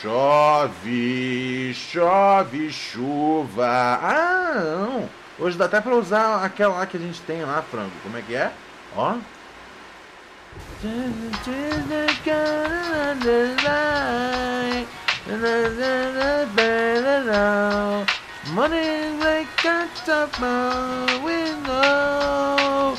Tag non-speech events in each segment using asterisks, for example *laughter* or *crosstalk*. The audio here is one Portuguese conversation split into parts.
Chove, chove, chuva. Ah, não. Hoje dá até pra usar aquela lá que a gente tem lá, frango. Como é que é? Ó. Money like a top window.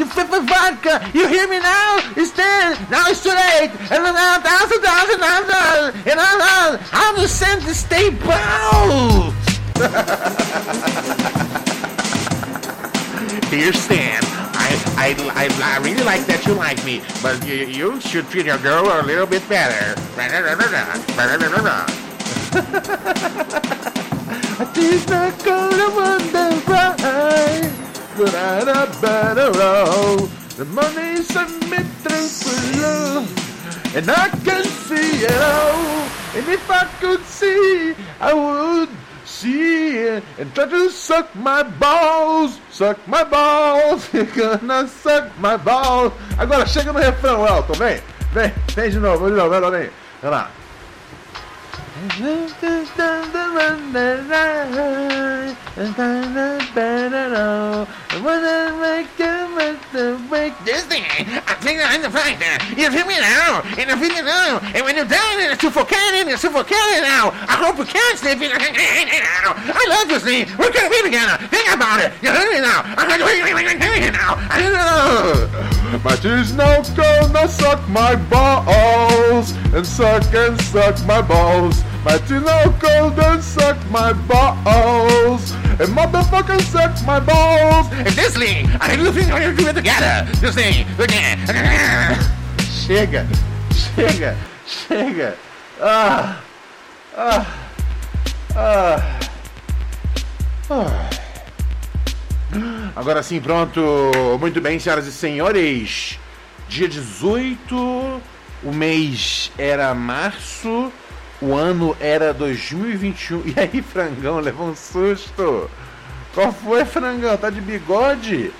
You fit for vodka. You hear me now? It's ten. Now it's too late. And now thousand, thousand, thousand. And I'm I'm the sent to stay bound. Dear Stan, I, I, I, I really like that you like me, but you, you should treat your girl a little bit better. *laughs* She's not gonna wonder why, but a better roll. The money's symmetrical below, and I can see it all. And if I could see, I would see it and try to suck my balls, suck my balls, *laughs* you're gonna suck my balls. Agora chega no refrão, Elton, vem, vem, vem de novo, de novo, vai vem, vai lá. Thing, I think I'm the fighter. You feel me now? And I feel me now. And when you're down and suffocating and suffocating now, I hope you can't sleep. I love you, Steve. We're gonna be together. Think about it. You hear me now? I'm gonna be now. I don't know. But she's no gonna suck my balls and suck and suck my balls. But she's no gonna suck my balls and motherfucker suck my balls. And this thing, I think we're gonna do it together. This thing, again. Chega, chega, chega. Ah, ah. ah. Agora sim, pronto. Muito bem, senhoras e senhores. Dia 18, o mês era março, o ano era 2021. E aí, frangão, levou um susto. Qual foi, frangão? Tá de bigode?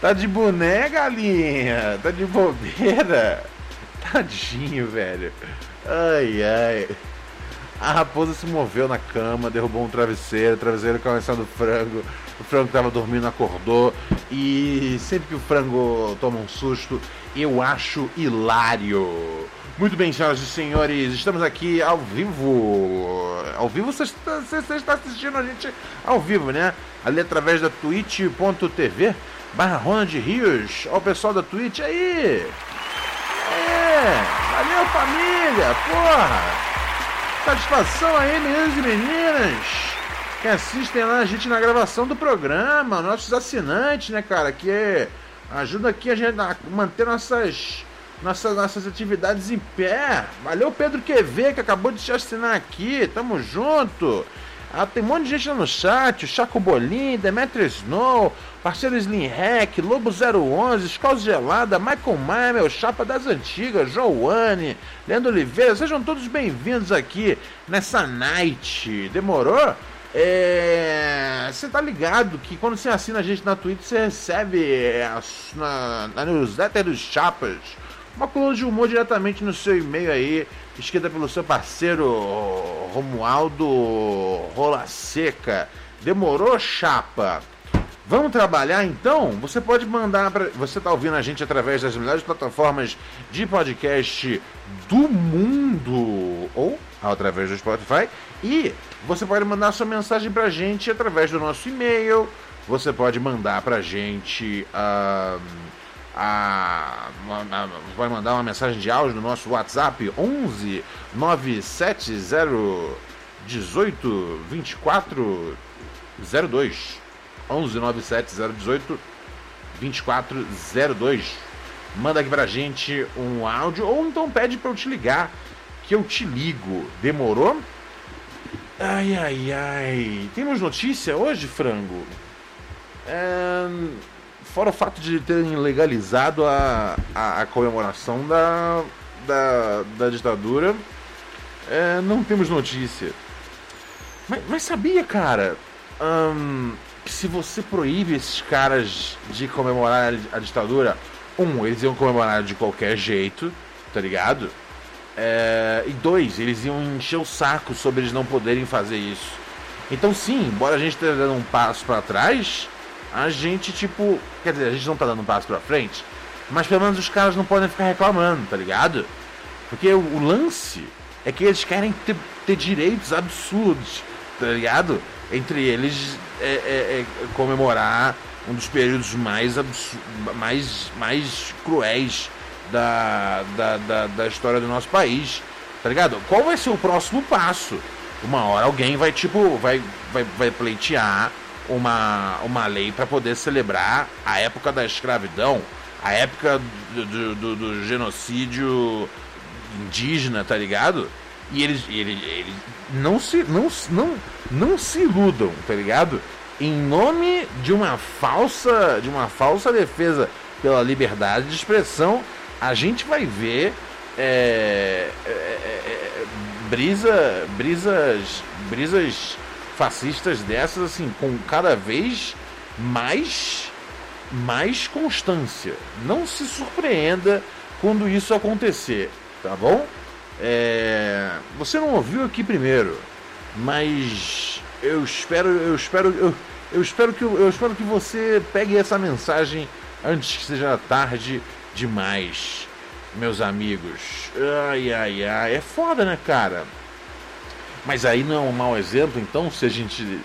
Tá de boné, galinha? Tá de bobeira? Tadinho, velho. Ai, ai. A raposa se moveu na cama, derrubou um travesseiro, o travesseiro caiu do frango. O frango estava dormindo, acordou. E sempre que o frango toma um susto, eu acho hilário. Muito bem, senhoras e senhores, estamos aqui ao vivo. Ao vivo você está, você está assistindo a gente ao vivo, né? Ali através da twitch.tv barra Ronald Rios. Ó o pessoal da Twitch aí. É, valeu família, porra. Satisfação aí, meninos e meninas que assistem lá a gente na gravação do programa, nossos assinantes, né, cara, que ajuda aqui a gente a manter nossas, nossas, nossas atividades em pé. Valeu, Pedro QV, que acabou de te assinar aqui, tamo junto. Ah, tem um monte de gente lá no chat, o Chaco Bolim, Demetri Snow, parceiro Slim Hack, Lobo 011, Escola Gelada, Michael Maia, meu chapa das antigas, Joane, Leandro Oliveira, sejam todos bem-vindos aqui nessa night. Demorou? É, você tá ligado que quando você assina a gente na Twitch, você recebe é, na, na newsletter dos Chapas uma coluna de humor diretamente no seu e-mail aí, escrita pelo seu parceiro Romualdo Rola Seca. Demorou, chapa? Vamos trabalhar então? Você pode mandar para. Você está ouvindo a gente através das melhores plataformas de podcast do mundo ou através do Spotify e você pode mandar sua mensagem para a gente através do nosso e-mail. Você pode mandar para a gente. Uh, a, a, vai mandar uma mensagem de áudio no nosso WhatsApp 11 970 18 24 02 11 970 18 24 02 manda aqui pra gente um áudio ou então pede pra eu te ligar, que eu te ligo. Demorou? Ai, ai, ai. Temos notícia hoje, frango? É... Fora o fato de terem legalizado a, a, a comemoração da, da, da ditadura, é, não temos notícia. Mas, mas sabia, cara, hum, que se você proíbe esses caras de comemorar a ditadura, um, eles iam comemorar de qualquer jeito, tá ligado? É, e dois, eles iam encher o saco sobre eles não poderem fazer isso. Então sim, embora a gente esteja dando um passo para trás, a gente tipo, quer dizer, a gente não tá dando um passo para frente, mas pelo menos os caras não podem ficar reclamando, tá ligado? Porque o, o lance é que eles querem ter, ter, direitos absurdos, tá ligado? Entre eles é, é, é comemorar um dos períodos mais, mais, mais cruéis da, da, da, da, história do nosso país. Tá ligado? Qual vai ser o próximo passo? Uma hora alguém vai, tipo, vai, vai, vai pleitear uma, uma lei para poder celebrar a época da escravidão, a época do, do, do, genocídio indígena, tá ligado? E eles, eles, eles não, se, não, não, não se iludam, tá ligado? Em nome de uma falsa, de uma falsa defesa pela liberdade de expressão, a gente vai ver é, é, é, brisa, brisas, brisas fascistas dessas assim com cada vez mais mais constância. Não se surpreenda quando isso acontecer, tá bom? É, você não ouviu aqui primeiro, mas eu espero, eu espero, eu, eu espero que eu espero que você pegue essa mensagem antes que seja tarde demais, meus amigos. Ai, ai, ai. É foda, né, cara? Mas aí não é um mau exemplo, então, se a gente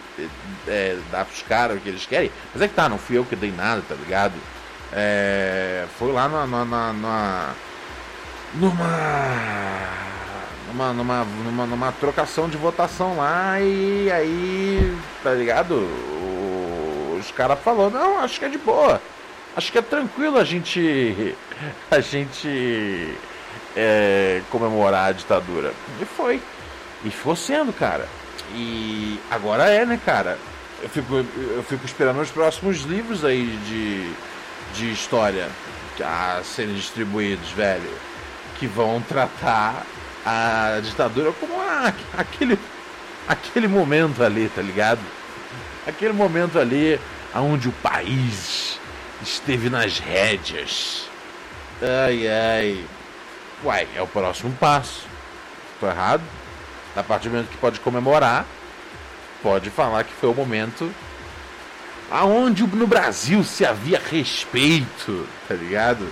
é, dá pros caras o que eles querem. Mas é que tá, não fui eu que dei nada, tá ligado? É, foi lá na, na, na, na numa, numa, numa, numa, numa trocação de votação lá e aí, tá ligado? os caras falou, não, acho que é de boa acho que é tranquilo a gente *laughs* a gente é, comemorar a ditadura. E foi. E ficou sendo, cara. E agora é, né, cara? Eu fico, eu fico esperando os próximos livros aí de, de história a serem distribuídos, velho. Que vão tratar a ditadura como a, aquele, aquele momento ali, tá ligado? Aquele momento ali onde o país esteve nas rédeas. Ai, ai. Uai, é o próximo passo. Tô errado? A partir do momento que pode comemorar, pode falar que foi o momento aonde no Brasil se havia respeito, tá ligado?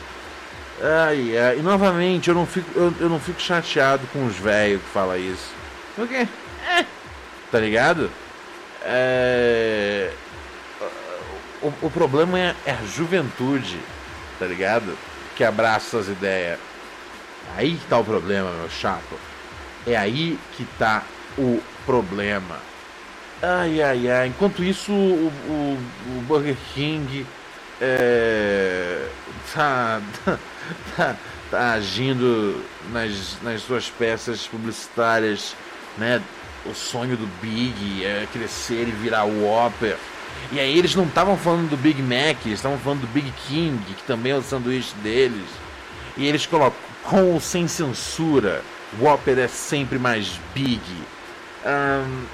Ai, ai. E novamente, eu não fico, eu, eu não fico chateado com os velhos que falam isso. Por quê? É. Tá ligado? É o, o problema é, é, a juventude, tá ligado? Que abraça as ideias. Aí que tá o problema, meu chato. É aí que tá o problema. Ai, ai, ai. Enquanto isso, o, o, o Burger King é, tá, *laughs* tá, tá, agindo nas, nas suas peças publicitárias, né? O sonho do Big é crescer e virar o Whopper e aí eles não estavam falando do Big Mac, eles estavam falando do Big King, que também é o sanduíche deles. E eles colocam com ou sem censura, Whopper é sempre mais big. Um,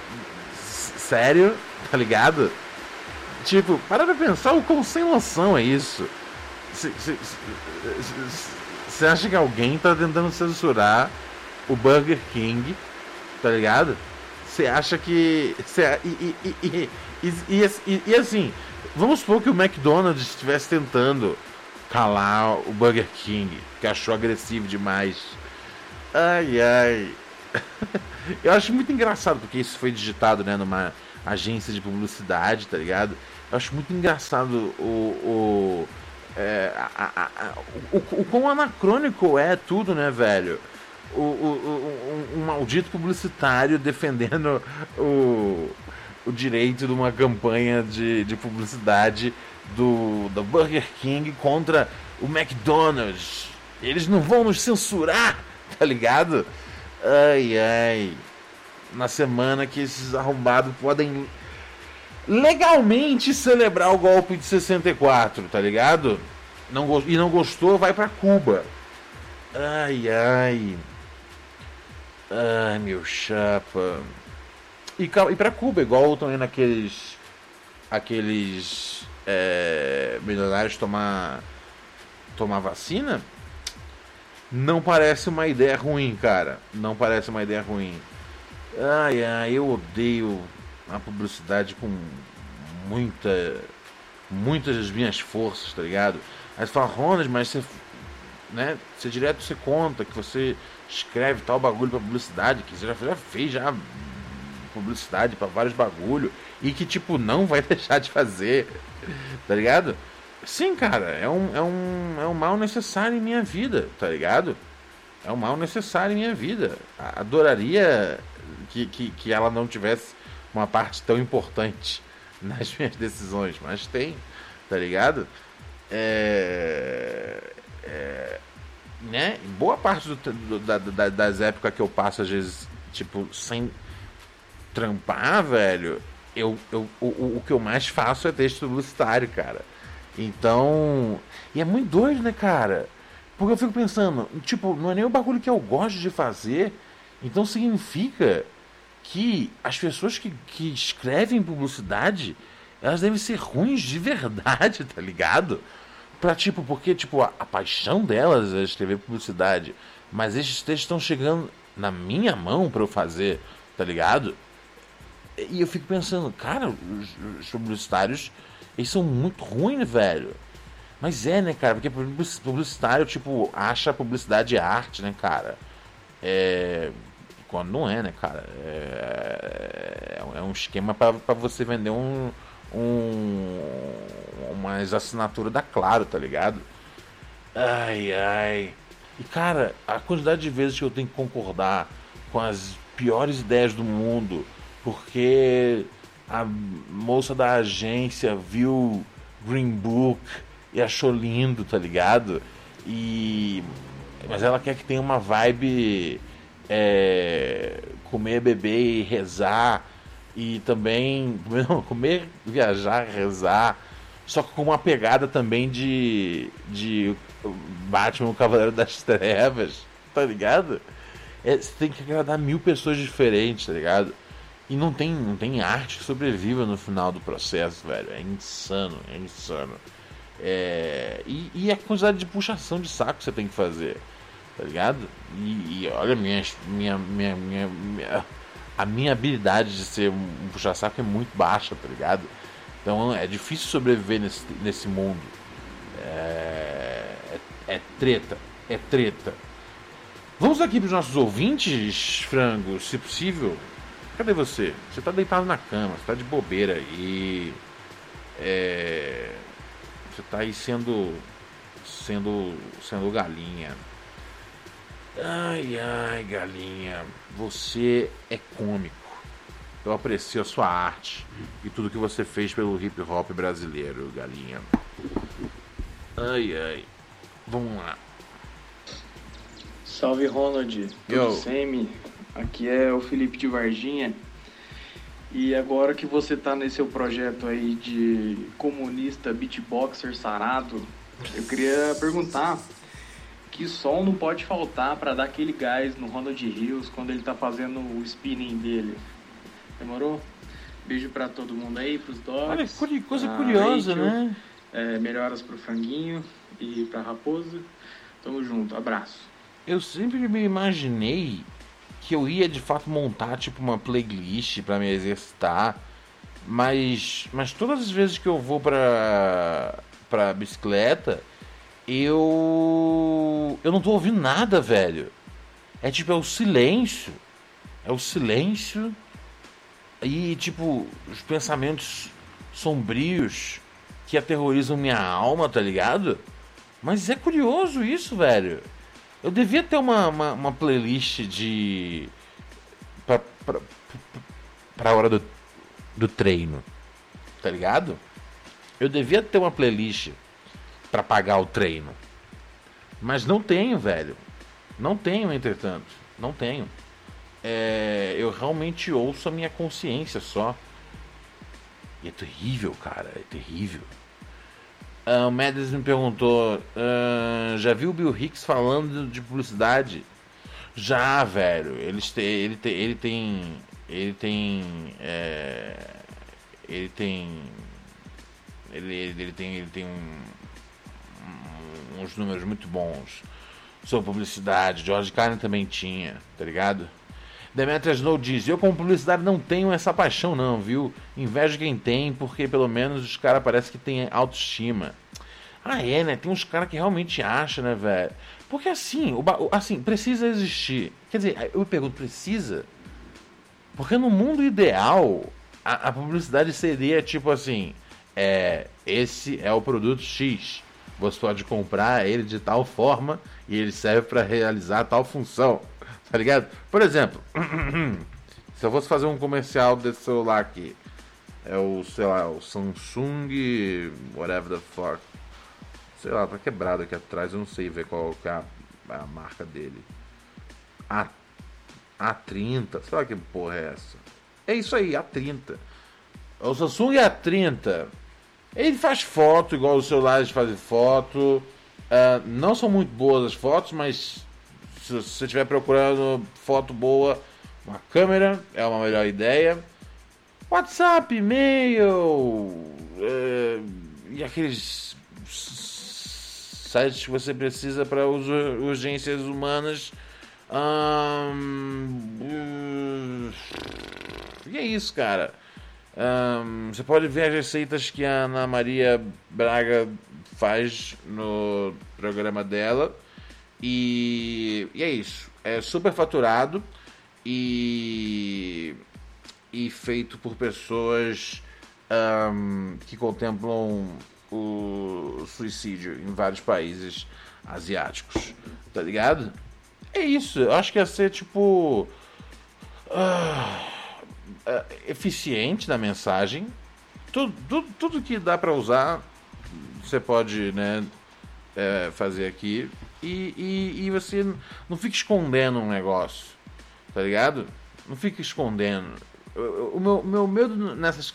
sério? *laughs* Tá ligado? Tipo, para pra pensar o quão sem noção é isso. Você acha que alguém tá tentando censurar o Burger King? Tá ligado? Você acha que. Cê, e, e, e, e, assim, vamos supor que o McDonald's estivesse tentando calar o Burger King, que achou agressivo demais. Ai, ai. *laughs* Eu acho muito engraçado, porque isso foi digitado né, numa agência de publicidade, tá ligado? Eu acho muito engraçado o. o é, a, a, a, o, o, quão anacrônico é tudo, né, velho? O, o, o, um maldito publicitário *laughs* defendendo o, o direito de uma campanha de, de publicidade do, do Burger King contra o McDonald's. Eles não vão nos censurar, *laughs* tá ligado? Ai, ai. Na semana que esses arrombados podem legalmente celebrar o golpe de 64, tá ligado? Não, e não gostou, vai para Cuba. Ai, ai. Ai, meu chapa. E, e pra Cuba, igual também naqueles. Aqueles. É, milionários tomar. Tomar vacina. Não parece uma ideia ruim, cara. Não parece uma ideia ruim. Ai, ai, eu odeio a publicidade com muita. Muitas das minhas forças, tá ligado? Aí você fala, Ronald, mas você. Né? Você direto você conta que você escreve tal bagulho pra publicidade, que você já, já fez já publicidade para vários bagulho e que tipo não vai *laughs* deixar de fazer, tá ligado? Sim, cara, é um, é um, é um mal necessário em minha vida, tá ligado? É um mal necessário em minha vida. Adoraria que, que, que ela não tivesse uma parte tão importante *laughs* nas minhas decisões, mas tem, tá ligado? É, é, né? Boa parte do, do, da, da, das épocas que eu passo, às vezes, tipo, sem trampar, velho, eu, eu, o, o que eu mais faço é texto publicitário, cara. Então. E é muito doido, né, cara? Porque eu fico pensando, tipo, não é nem o bagulho que eu gosto de fazer. Então significa que as pessoas que, que escrevem publicidade, elas devem ser ruins de verdade, *laughs* tá ligado? Pra, tipo, porque, tipo, a, a paixão delas é escrever publicidade. Mas esses textos estão chegando na minha mão para eu fazer, tá ligado? E eu fico pensando, cara, os, os publicitários, eles são muito ruins, velho. Mas é, né, cara? Porque publicitário, tipo, acha publicidade arte, né, cara? É. Quando não é, né, cara? É, é um esquema para você vender um, um. Umas assinaturas da Claro, tá ligado? Ai, ai. E, cara, a quantidade de vezes que eu tenho que concordar com as piores ideias do mundo porque a moça da agência viu Green Book e achou lindo, tá ligado? E mas ela quer que tenha uma vibe é, comer, beber e rezar e também *laughs* não, comer, viajar, rezar, só com uma pegada também de de Batman, o Cavaleiro das Trevas, tá ligado? É, você tem que agradar mil pessoas diferentes, tá ligado? E não tem, não tem arte que sobreviva no final do processo, velho. É insano, é insano. É... E, e a quantidade de puxação de saco que você tem que fazer, tá ligado? E, e olha, minha, minha, minha, minha, minha, a minha habilidade de ser um puxa-saco é muito baixa, tá ligado? Então é difícil sobreviver nesse, nesse mundo. É, é, é treta, é treta. Vamos aqui para os nossos ouvintes, frango, se possível. Cadê você? Você tá deitado na cama, você tá de bobeira aí. É... Você tá aí sendo. sendo. sendo galinha. Ai, ai, galinha. Você é cômico. Eu aprecio a sua arte e tudo que você fez pelo hip hop brasileiro, galinha. Ai, ai. Vamos lá. Salve Ronald, tudo semi? Aqui é o Felipe de Varginha. E agora que você está nesse seu projeto aí de comunista beatboxer sarado, eu queria perguntar que som não pode faltar para dar aquele gás no Ronald Rios quando ele está fazendo o spinning dele. Demorou? Beijo para todo mundo aí, pros dogs. Olha, coisa curiosa, Rachel, né? É, melhoras pro franguinho e pra raposa. Tamo junto, abraço. Eu sempre me imaginei que eu ia de fato montar tipo uma playlist para me exercitar, mas mas todas as vezes que eu vou para para bicicleta, eu eu não tô ouvindo nada, velho. É tipo é o silêncio. É o silêncio e tipo os pensamentos sombrios que aterrorizam minha alma, tá ligado? Mas é curioso isso, velho. Eu devia ter uma, uma, uma playlist de. Pra, pra, pra hora do, do treino. Tá ligado? Eu devia ter uma playlist para pagar o treino. Mas não tenho, velho. Não tenho, entretanto. Não tenho. É, eu realmente ouço a minha consciência só. E é terrível, cara. É terrível. Uh, o Mads me perguntou: uh, já viu o Bill Hicks falando de publicidade? Já, velho. Eles te, ele, te, ele tem. Ele tem. É, ele tem. Ele, ele tem, ele tem um, um, uns números muito bons sobre publicidade. George Carlin também tinha, tá ligado? Demetrius Snow diz: Eu, como publicidade, não tenho essa paixão, não, viu? Invejo quem tem, porque pelo menos os caras parecem que têm autoestima. Ah, é, né? Tem uns caras que realmente acham, né, velho? Porque assim, o, assim, precisa existir. Quer dizer, eu pergunto, precisa? Porque no mundo ideal, a, a publicidade seria tipo assim: é, esse é o produto X. Você pode comprar ele de tal forma e ele serve para realizar tal função. Tá ligado? Por exemplo, *clears throat* se eu fosse fazer um comercial desse celular aqui, é o, sei lá, o Samsung, whatever the fuck. Sei lá, tá quebrado aqui atrás, eu não sei ver qual é a, a marca dele. A, A30, sei lá que porra é essa. É isso aí, A30. O Samsung A30. Ele faz foto, igual os celulares fazem foto. Uh, não são muito boas as fotos, mas se você estiver procurando foto boa, uma câmera é uma melhor ideia. WhatsApp, e-mail é, e aqueles sites que você precisa para urgências humanas. Hum, e é isso, cara. Hum, você pode ver as receitas que a Ana Maria Braga faz no programa dela. E, e é isso. É super faturado e, e feito por pessoas um, que contemplam o suicídio em vários países asiáticos. Tá ligado? É isso. Eu acho que ia ser tipo. Uh, uh, eficiente na mensagem. Tudo, tudo, tudo que dá para usar, você pode né, é, fazer aqui e, e, e você não fica escondendo um negócio, tá ligado? Não fica escondendo. O, meu, meu medo nessas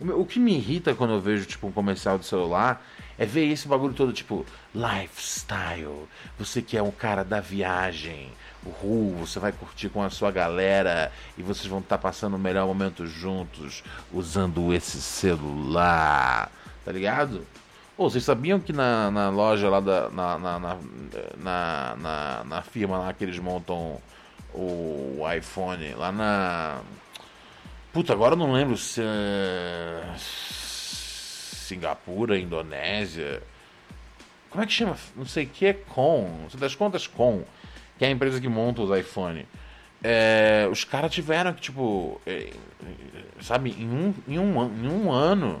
meu, o que me irrita quando eu vejo tipo um comercial de celular é ver esse bagulho todo tipo lifestyle. Você que é um cara da viagem, o você vai curtir com a sua galera e vocês vão estar tá passando o melhor momento juntos usando esse celular, tá ligado? Oh, vocês sabiam que na, na loja lá da. Na, na, na, na, na, firma lá que eles montam o iPhone, lá na. Puta, agora eu não lembro se é. Singapura, Indonésia. Como é que chama? Não sei o que é Com. Você das contas Com, que é a empresa que monta os iPhone. É, os caras tiveram que, tipo. É, sabe, em um, em, um, em um ano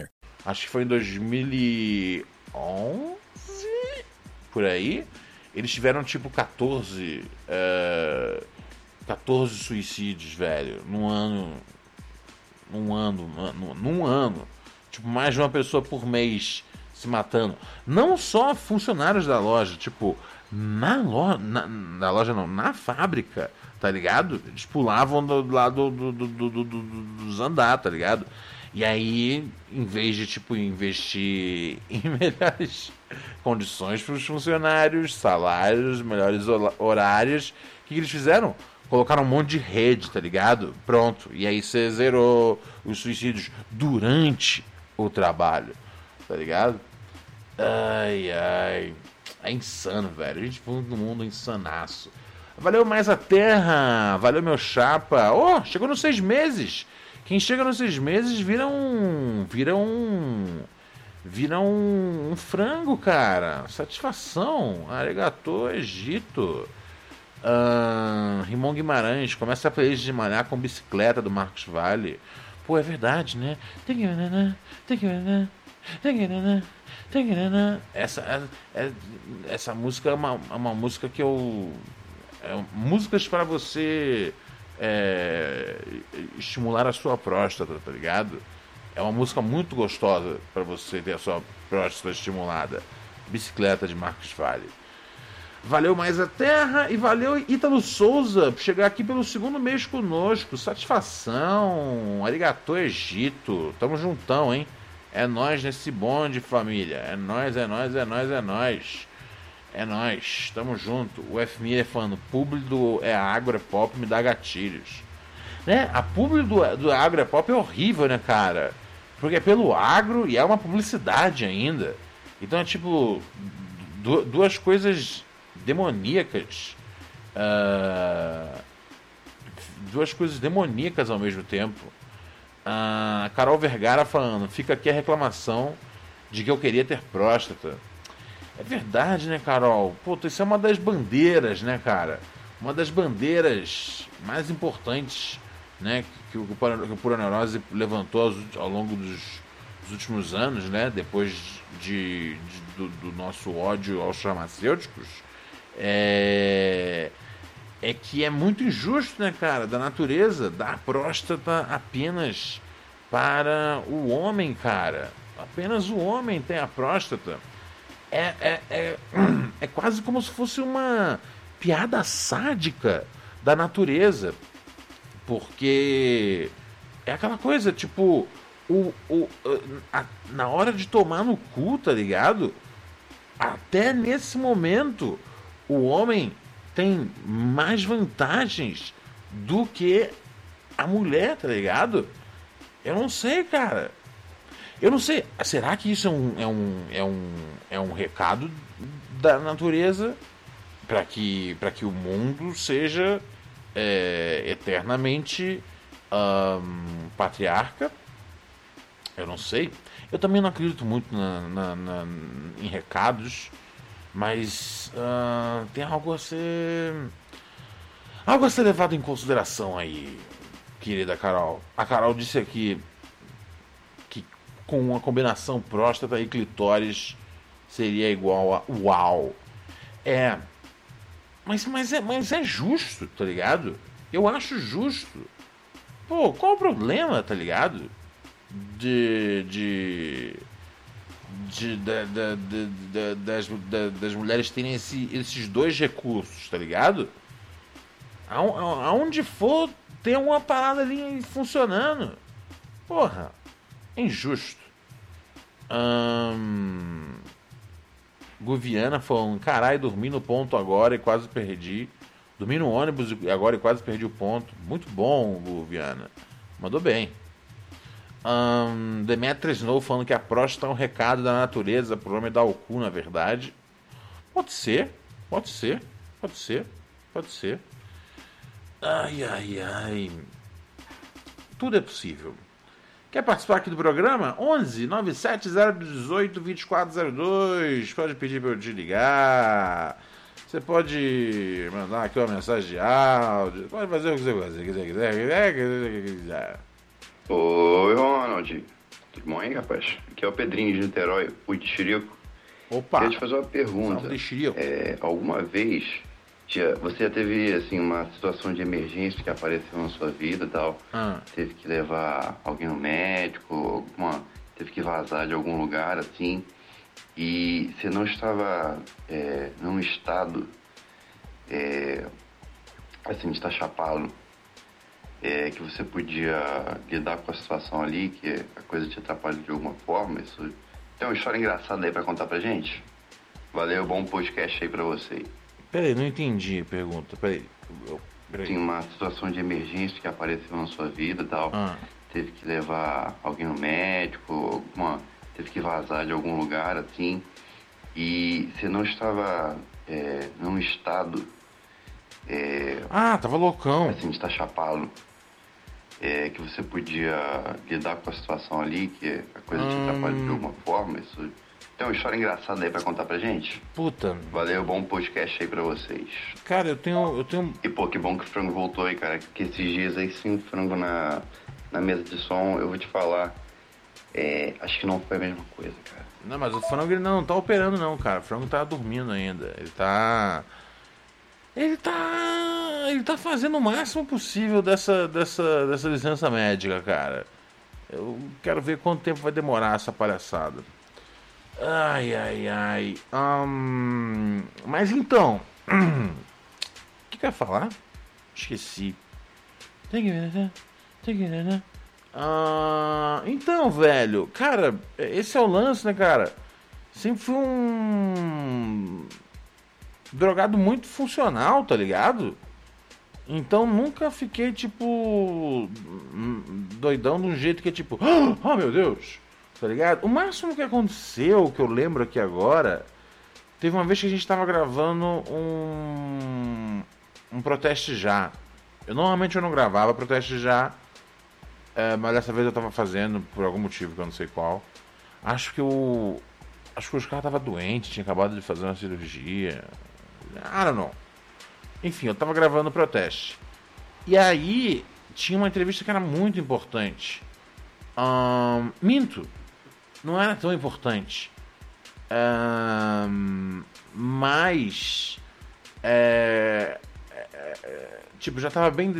Acho que foi em 2011, por aí. Eles tiveram tipo 14, uh, 14 suicídios, velho, num ano. Num ano, num, num ano. Tipo, mais de uma pessoa por mês se matando. Não só funcionários da loja, tipo, na loja. Na, na loja não, na fábrica, tá ligado? Eles pulavam do lado do, do, do, do, dos andar, tá ligado? E aí, em vez de tipo investir *laughs* em melhores condições para os funcionários, salários, melhores horários, o que, que eles fizeram? Colocaram um monte de rede, tá ligado? Pronto. E aí você zerou os suicídios durante o trabalho, tá ligado? Ai, ai. É insano, velho. A gente vive num mundo insanaço. Valeu mais a terra. Valeu meu chapa. Oh, chegou nos seis meses. Quem chega nos seis meses vira um. Vira um. vira um, um frango, cara. Satisfação. Arigatô, Egito. Uh, Rimon Guimarães, começa a playlist de malhar com bicicleta do Marcos Vale. Pô, é verdade, né? Essa, é, essa música é uma, é uma música que eu. É, músicas para você é, estimular a sua próstata, tá ligado? É uma música muito gostosa para você ter a sua próstata estimulada. Bicicleta de Marcos Vale. Valeu mais a Terra e valeu Ítalo Souza por chegar aqui pelo segundo mês conosco. Satisfação. Arigatô Egito. Tamo juntão, hein? É nós nesse bonde, família. É nós, é nós, é nós, é nós. É nós. Tamo junto. O FMI é falando, público do é agro, é pop, me dá gatilhos. Né? A público do, do agro é pop é horrível, né, cara? Porque é pelo agro e é uma publicidade ainda. Então é tipo duas coisas demoníacas. Uh, duas coisas demoníacas ao mesmo tempo. Uh, Carol Vergara falando: fica aqui a reclamação de que eu queria ter próstata. É verdade, né, Carol? Pô, isso é uma das bandeiras, né, cara? Uma das bandeiras mais importantes né, que o, que o Pura Neurose levantou ao longo dos, dos últimos anos, né, depois de, de do, do, nosso ódio aos farmacêuticos é, é que é muito injusto, né, cara, da natureza dar próstata apenas para o homem, cara. Apenas o homem tem a próstata. É, é, é, *clears throat* é quase como se fosse uma piada sádica da natureza. Porque é aquela coisa, tipo, o, o, a, na hora de tomar no cu, tá ligado? Até nesse momento, o homem tem mais vantagens do que a mulher, tá ligado? Eu não sei, cara. Eu não sei. Será que isso é um, é um, é um, é um recado da natureza para que, que o mundo seja é, eternamente um, patriarca? Eu não sei. Eu também não acredito muito na, na, na em recados mas uh, tem algo a ser. Algo a ser levado em consideração aí, querida Carol. A Carol disse aqui com uma combinação próstata e clitóris seria igual a uau. É. Mas, mas, é, mas é justo, tá ligado? Eu acho justo. Pô, qual o problema, tá ligado? De. de de, das, das mulheres terem esse, esses dois recursos, tá ligado? Aonde for, tem uma parada ali funcionando. Porra, é injusto. Hum, Guviana falando, caralho, dormi no ponto agora e quase perdi. Dormi no ônibus agora e quase perdi o ponto. Muito bom, Guviana. Mandou bem. Um, Demetra Snow falando que a próstata é um recado da natureza pro homem dar o cu, na verdade. Pode ser, pode ser, pode ser, pode ser. Ai, ai, ai. Tudo é possível. Quer participar aqui do programa? 11 97 018 2402. Pode pedir para eu te ligar. Você pode mandar aqui uma mensagem de áudio. Pode fazer o que você quiser, quiser, quiser, quiser, quiser, quiser. Oi, Ronald. Tudo bom aí, rapaz? Aqui é o Pedrinho de Niterói, o Tixirico. Opa! Queria te fazer uma pergunta. É, alguma vez já, você já teve assim uma situação de emergência que apareceu na sua vida e tal? Ah. Teve que levar alguém no médico, alguma, teve que vazar de algum lugar assim, e você não estava é, num estado é, assim de estar chapado é, que você podia lidar com a situação ali, que a coisa te atrapalha de alguma forma. Isso tem uma história engraçada aí para contar pra gente? Valeu, bom podcast aí pra você. Peraí, não entendi a pergunta. Peraí. Peraí. Tem uma situação de emergência que apareceu na sua vida e tal. Ah. Teve que levar alguém no médico, alguma, teve que vazar de algum lugar assim. E você não estava é, num estado. É, ah, tava loucão. Assim, de estar chapado é, que você podia lidar com a situação ali, que a coisa te atrapalha de alguma forma. Isso tem uma história engraçada aí pra contar pra gente? Puta. Valeu, bom podcast aí pra vocês. Cara, eu tenho. Eu tenho. E pô, que bom que o frango voltou aí, cara. Que esses dias aí sim, frango na, na mesa de som, eu vou te falar. É, acho que não foi a mesma coisa, cara. Não, mas o frango ele não tá operando não, cara. O frango tá dormindo ainda. Ele tá. Ele tá. Ele tá fazendo o máximo possível dessa, dessa, dessa licença médica, cara. Eu quero ver quanto tempo vai demorar essa palhaçada. Ai, ai, ai. Um, mas então. O *clears throat* que, que eu ia falar? Esqueci. Ah, então, velho, cara, esse é o lance, né, cara? Sempre fui um drogado muito funcional, tá ligado? Então nunca fiquei tipo doidão de um jeito que é tipo, oh *gasps* meu Deus, tá ligado? O máximo que aconteceu, que eu lembro aqui agora, teve uma vez que a gente tava gravando um um proteste já. Eu normalmente eu não gravava proteste já é, mas dessa vez eu tava fazendo por algum motivo que eu não sei qual. Acho que o. Acho que o Oscar tava doente, tinha acabado de fazer uma cirurgia. I don't know. Enfim, eu tava gravando o protesto. E aí tinha uma entrevista que era muito importante. Um, minto. Não era tão importante. Um, mas. É, é, é tipo, já tava bem,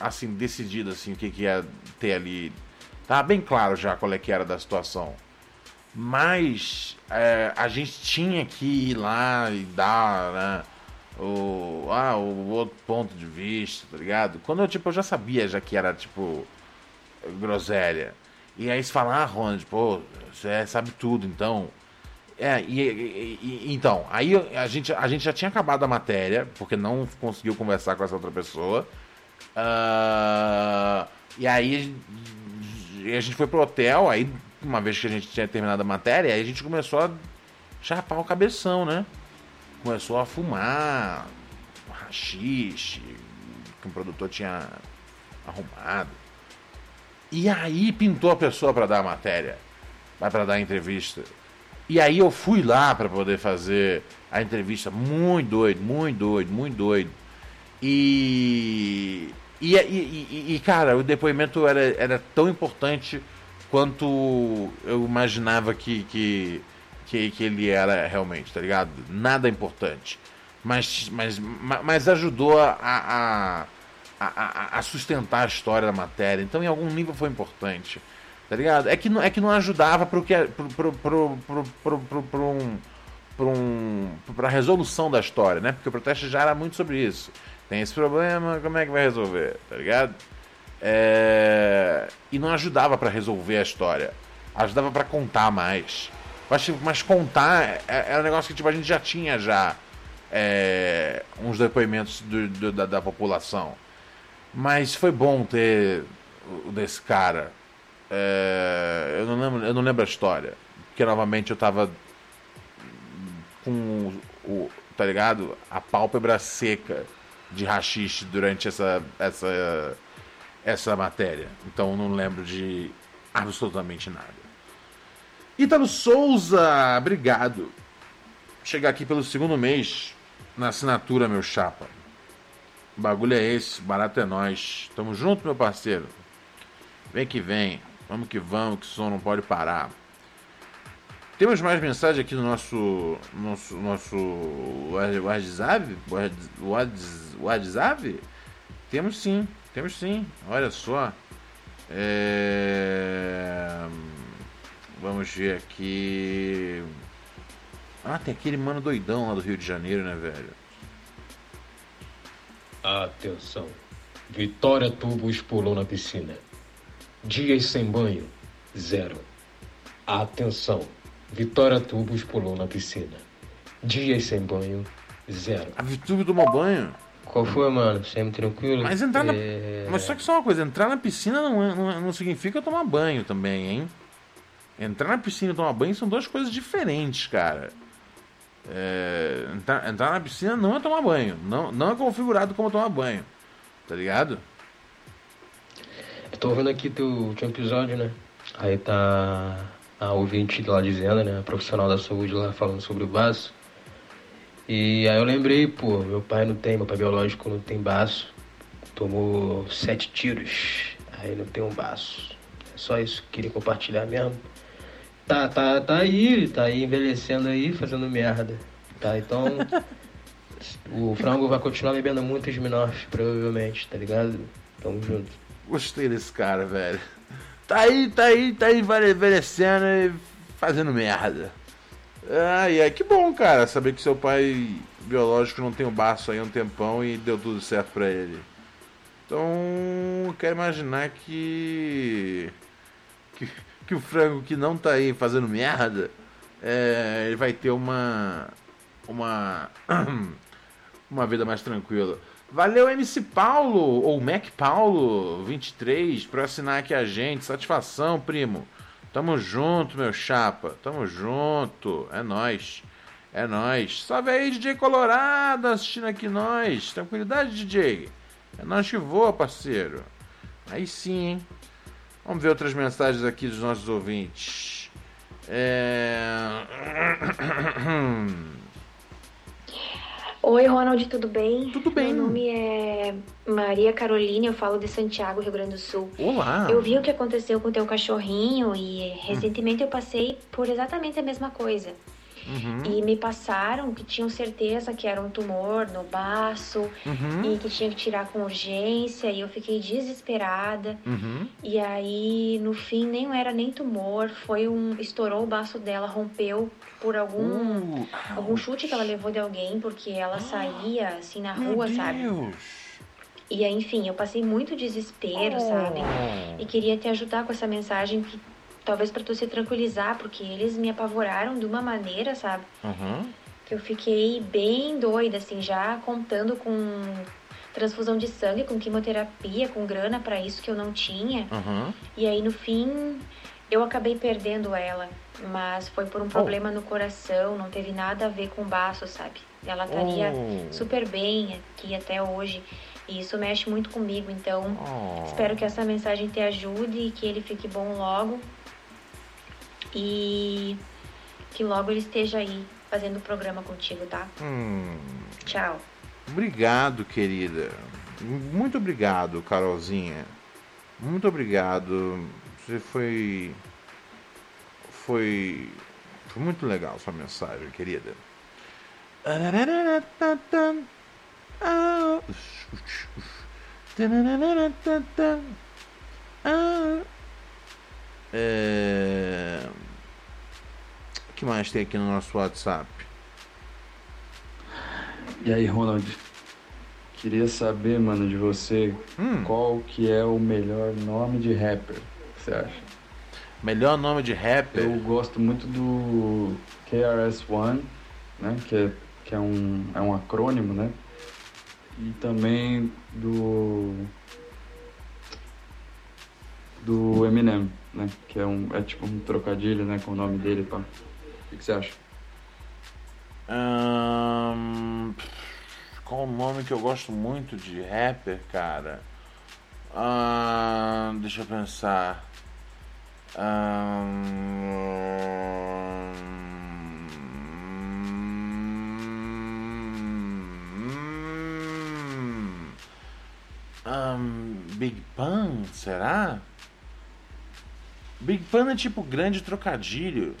assim, decidido, assim, o que, que ia ter ali. Tava bem claro já qual é que era da situação. Mas é, a gente tinha que ir lá e dar, né? O, ah, o outro ponto de vista, tá ligado? Quando eu, tipo, eu já sabia já que era, tipo, groselha. E aí você fala, ah, Ronald, pô, você sabe tudo, então. É, e, e, e, então, aí a gente, a gente já tinha acabado a matéria, porque não conseguiu conversar com essa outra pessoa. Uh, e aí a gente foi pro hotel, aí uma vez que a gente tinha terminado a matéria, aí a gente começou a chapar o cabeção, né? Começou a fumar rachixe, que o produtor tinha arrumado. E aí pintou a pessoa para dar a matéria, para dar a entrevista. E aí eu fui lá para poder fazer a entrevista, muito doido, muito doido, muito doido. E, e, e, e cara, o depoimento era, era tão importante quanto eu imaginava que, que, que, que ele era realmente, tá ligado? Nada importante. Mas, mas, mas ajudou a, a, a, a sustentar a história da matéria. Então, em algum nível, foi importante. Tá ligado? É que, não, é que não ajudava pro que, pro, pro, pro, um, um, pra resolução da história, né? Porque o protesto já era muito sobre isso. Tem esse problema, como é que vai resolver? Tá ligado? É... E não ajudava para resolver a história. Ajudava para contar mais. Mas, mas contar é, é, um negócio que tipo, a gente já tinha já é, uns depoimentos do, do, da, da população. Mas foi bom ter o desse cara é, eu, não lembro, eu não lembro a história. Porque novamente eu tava com o, tá ligado? A pálpebra seca de rachixe durante essa, essa, essa matéria. Então não lembro de absolutamente nada. Ítalo Souza, obrigado. Chegar aqui pelo segundo mês na assinatura, meu chapa. O bagulho é esse, barato é nós. Tamo junto, meu parceiro. Vem que vem. Vamos que vamos, que o som não pode parar. Temos mais mensagem aqui no nosso nosso nosso WhatsApp? WhatsApp? Temos sim, temos sim. Olha só. É... Vamos ver aqui. Ah, tem aquele mano doidão lá do Rio de Janeiro, né, velho? Atenção. Vitória Tubos pulou na piscina. Dias sem banho, zero. Atenção, Vitória Tubos pulou na piscina. Dias sem banho, zero. A Vitube tomou banho? Qual foi, mano? Sempre tranquilo? Mas entrar na... É... Mas só que só uma coisa, entrar na piscina não, é, não, é, não significa tomar banho também, hein? Entrar na piscina e tomar banho são duas coisas diferentes, cara. É... Entrar, entrar na piscina não é tomar banho. Não, não é configurado como tomar banho. Tá ligado? tô ouvindo aqui teu último episódio, né? Aí tá a ouvinte lá dizendo, né? A profissional da saúde lá falando sobre o baço. E aí eu lembrei, pô, meu pai não tem, meu pai biológico não tem baço. Tomou sete tiros. Aí não tem um baço. É só isso que queria compartilhar mesmo. Tá, tá, tá aí, tá aí envelhecendo aí, fazendo merda. Tá, então. *laughs* o frango vai continuar bebendo muito Smirnoff, provavelmente, tá ligado? Tamo junto. Gostei desse cara, velho. Tá aí, tá aí, tá aí envelhecendo e fazendo merda. Ai, ai, que bom, cara, saber que seu pai biológico não tem o baço aí há um tempão e deu tudo certo pra ele. Então, quero imaginar que... que. Que, o frango que não tá aí fazendo merda, é, ele vai ter uma. uma. *clears throat* uma vida mais tranquila. Valeu, MC Paulo, ou Mac Paulo 23, por assinar aqui a gente. Satisfação, primo. Tamo junto, meu chapa. Tamo junto. É nós. É nós. Salve aí, DJ Colorado, assistindo aqui nós. Tranquilidade, DJ. É nós que voa, parceiro. Aí sim, hein? Vamos ver outras mensagens aqui dos nossos ouvintes. É... *clears throat* Oi, Ronald, tudo bem? Tudo bem. Meu nome é Maria Carolina, eu falo de Santiago, Rio Grande do Sul. Olá! Eu vi o que aconteceu com o teu cachorrinho e recentemente eu passei por exatamente a mesma coisa. Uhum. E me passaram que tinham certeza que era um tumor no baço uhum. e que tinha que tirar com urgência. E eu fiquei desesperada. Uhum. E aí, no fim, nem era nem tumor. Foi um. Estourou o baço dela, rompeu por algum, uh. algum chute que ela levou de alguém, porque ela saía assim na rua, Meu sabe? Deus. E aí, enfim, eu passei muito desespero, oh. sabe? E queria te ajudar com essa mensagem que talvez para tu se tranquilizar, porque eles me apavoraram de uma maneira, sabe? Uhum. Que eu fiquei bem doida, assim, já contando com transfusão de sangue, com quimioterapia, com grana para isso que eu não tinha. Uhum. E aí no fim eu acabei perdendo ela, mas foi por um problema oh. no coração, não teve nada a ver com o baço, sabe? Ela estaria oh. super bem aqui até hoje. E isso mexe muito comigo, então oh. espero que essa mensagem te ajude e que ele fique bom logo e que logo ele esteja aí fazendo o programa contigo, tá? Hum. Tchau. Obrigado, querida. Muito obrigado, Carolzinha. Muito obrigado. Você foi. Foi. Foi muito legal sua mensagem, querida. É... O que mais tem aqui no nosso WhatsApp? E aí, Ronald? Queria saber, mano, de você hum. qual que é o melhor nome de rapper que você acha? Melhor nome de rapper? Eu gosto muito do KRS-One, né? Que, é, que é, um, é um acrônimo, né? E também do do Eminem, né? Que é, um, é tipo um trocadilho, né? Com o nome dele, pá. O que, você acha? Um, qual o nome que eu gosto muito de rapper, cara? Um, deixa eu pensar. Um, Big Pan, será? Big Pan é tipo grande trocadilho,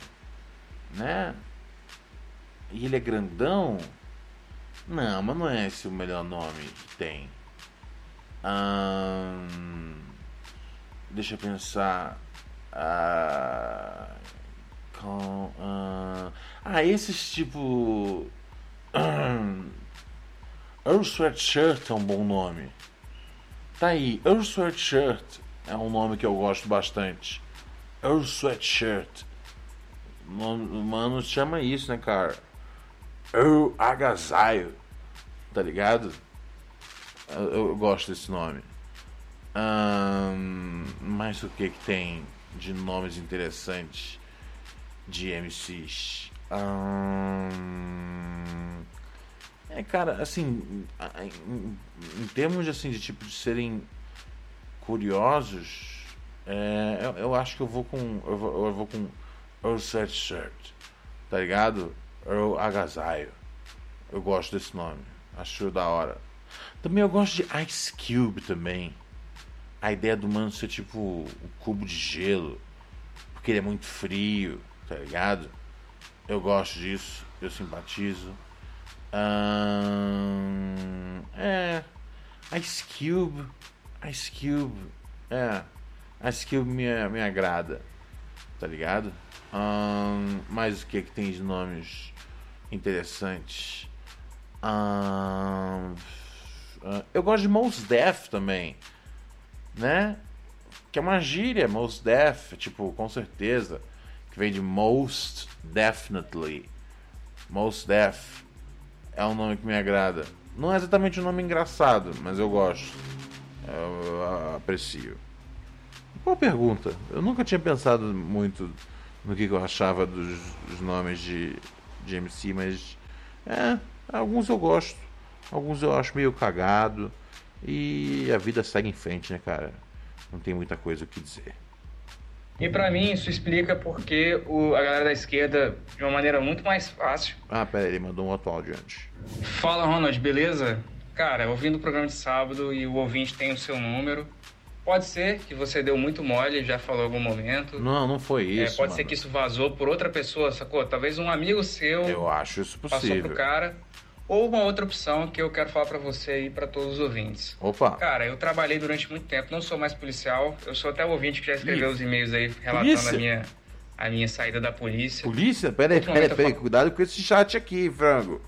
né? E ele é grandão? Não, mas não é esse o melhor nome que tem. Deixa eu pensar. Ah, com, ah, esses tipo. Earl Sweatshirt é um bom nome. Tá aí, Earl Sweatshirt é um nome que eu gosto bastante. Earl Sweatshirt. O mano chama isso, né, cara? Earl Agasalho. Tá ligado? Eu, eu gosto desse nome. Um, mas o que que tem de nomes interessantes de MCs? Um, é, cara, assim, em, em termos assim, de tipo de serem curiosos, é, eu, eu, acho que eu vou com. Eu vou, eu vou com Earl Sweatshirt, tá ligado? Earl Agasalho. Eu gosto desse nome. Acho da hora. Também eu gosto de Ice Cube também. A ideia do mano ser tipo um cubo de gelo. Porque ele é muito frio, tá ligado? Eu gosto disso. Eu simpatizo. É. Ice Cube. Ice Cube. É. Ice Cube me, me agrada. Tá ligado? Hum, mas o que, que tem de nomes interessantes? Hum, eu gosto de Mos Def também. Né? Que é uma gíria, Most Def, tipo, com certeza. Que vem de Most Definitely. Most Def é um nome que me agrada. Não é exatamente um nome engraçado, mas eu gosto. Eu aprecio. Boa pergunta. Eu nunca tinha pensado muito no que eu achava dos, dos nomes de, de MC, mas é, alguns eu gosto, alguns eu acho meio cagado e a vida segue em frente, né, cara? Não tem muita coisa o que dizer. E para mim isso explica porque o, a galera da esquerda, de uma maneira muito mais fácil. Ah, pera aí, ele mandou um outro áudio antes. Fala, Ronald, beleza? Cara, ouvindo o programa de sábado e o ouvinte tem o seu número. Pode ser que você deu muito mole, já falou em algum momento. Não, não foi É, isso. pode mano. ser que isso vazou por outra pessoa, sacou? Talvez um amigo seu Eu acho isso passou possível. pro cara. Ou uma outra opção que eu quero falar pra você e pra todos os ouvintes. Opa. Cara, eu trabalhei durante muito tempo, não sou mais policial. Eu sou até o ouvinte que já escreveu Ih. os e-mails aí relatando Polícia? a minha, a minha saída da polícia. Polícia? Pera aí, pera aí, pera aí. Cuidado com esse chat aqui, frango.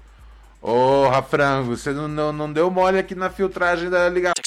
Porra, frango, você não, não, não deu mole aqui na filtragem da ligação.